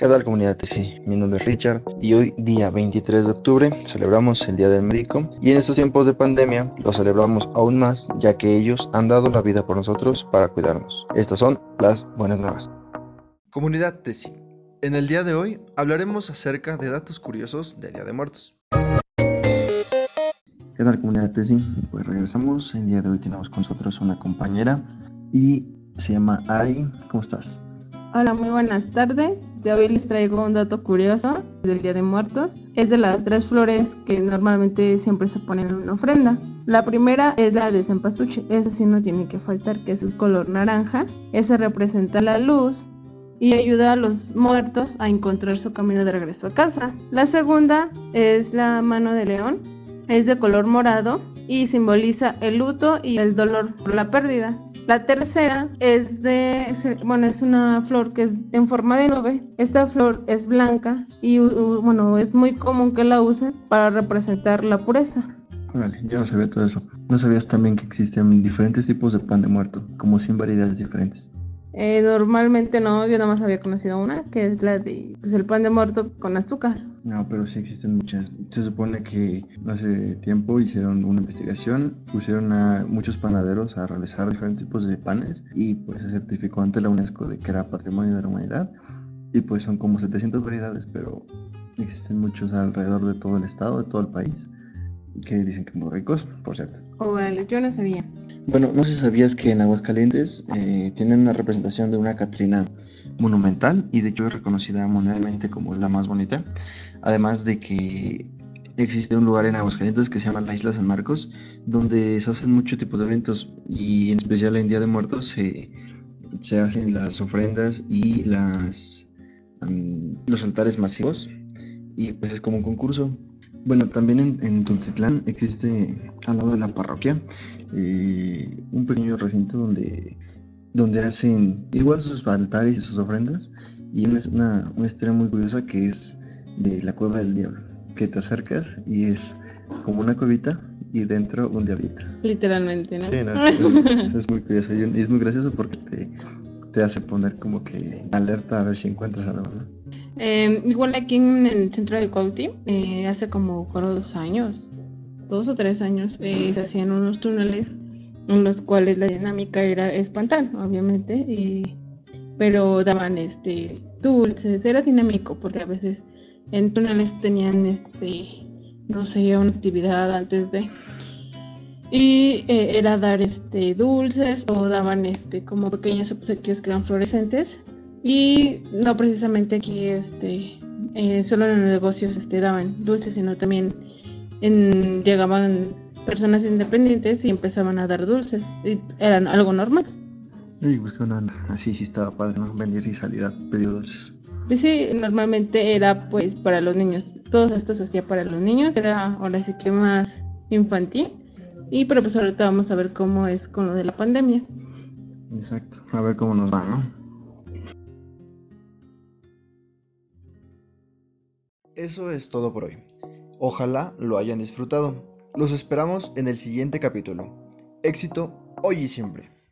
¿Qué tal comunidad TC? Mi nombre es Richard y hoy día 23 de octubre celebramos el Día del Médico y en estos tiempos de pandemia lo celebramos aún más ya que ellos han dado la vida por nosotros para cuidarnos. Estas son las buenas nuevas. Comunidad TC, en el día de hoy hablaremos acerca de datos curiosos del Día de Muertos. ¿Qué tal comunidad TC? Pues regresamos, el día de hoy tenemos con nosotros una compañera y se llama Ari, ¿cómo estás? Hola, muy buenas tardes. De hoy les traigo un dato curioso del Día de Muertos. Es de las tres flores que normalmente siempre se ponen en una ofrenda. La primera es la de cempasúchil, esa sí no tiene que faltar, que es el color naranja. Esa representa la luz y ayuda a los muertos a encontrar su camino de regreso a casa. La segunda es la mano de león, es de color morado y simboliza el luto y el dolor por la pérdida. La tercera es de, bueno, es una flor que es en forma de nube. Esta flor es blanca y, bueno, es muy común que la usen para representar la pureza. Vale, yo no sabía todo eso. ¿No sabías también que existen diferentes tipos de pan de muerto, como 100 variedades diferentes? Eh, normalmente no, yo nada más había conocido una, que es la de pues, el pan de muerto con azúcar. No, pero sí existen muchas. Se supone que hace tiempo hicieron una investigación, pusieron a muchos panaderos a realizar diferentes tipos de panes y pues se certificó ante la UNESCO de que era patrimonio de la humanidad. Y pues son como 700 variedades, pero existen muchos alrededor de todo el estado, de todo el país, que dicen que muy ricos, por cierto. Órale, yo no sabía. Bueno, no sé si sabías que en Aguascalientes eh, tienen una representación de una Catrina monumental y de hecho es reconocida mundialmente como la más bonita. Además de que existe un lugar en Aguascalientes que se llama la Isla San Marcos, donde se hacen muchos tipos de eventos y en especial en Día de Muertos se, hacen las ofrendas y las, los altares masivos y pues es como un concurso bueno, también en, en Tultitlán existe al lado de la parroquia eh, un pequeño recinto donde, donde hacen igual sus altares y sus ofrendas y una, una, una historia muy curiosa que es de la cueva del diablo, que te acercas y es como una cuevita y dentro un diablito. Literalmente, ¿no? Sí, no, es, es, muy curioso y es muy gracioso porque te, te hace poner como que alerta a ver si encuentras algo, ¿no? Eh, igual aquí en el centro de Cauti, eh, hace como dos años, dos o tres años, eh, se hacían unos túneles en los cuales la dinámica era espantar, obviamente, pero daban este dulces, era dinámico porque a veces en túneles tenían este, no sé, una actividad antes de y eh, era dar este dulces o daban este como pequeños obsequios que eran fluorescentes y no precisamente aquí, este, eh, solo en los negocios este, daban dulces, sino también en, llegaban personas independientes y empezaban a dar dulces. Y eran algo normal. Y pues así sí estaba padre, ¿no? Venir y salir a pedir dulces. Pues sí, normalmente era pues para los niños. Todo esto se hacía para los niños. Era ahora sí que más infantil. Y pero pues ahorita vamos a ver cómo es con lo de la pandemia. Exacto, a ver cómo nos va, ¿no? Eso es todo por hoy. Ojalá lo hayan disfrutado. Los esperamos en el siguiente capítulo. Éxito hoy y siempre.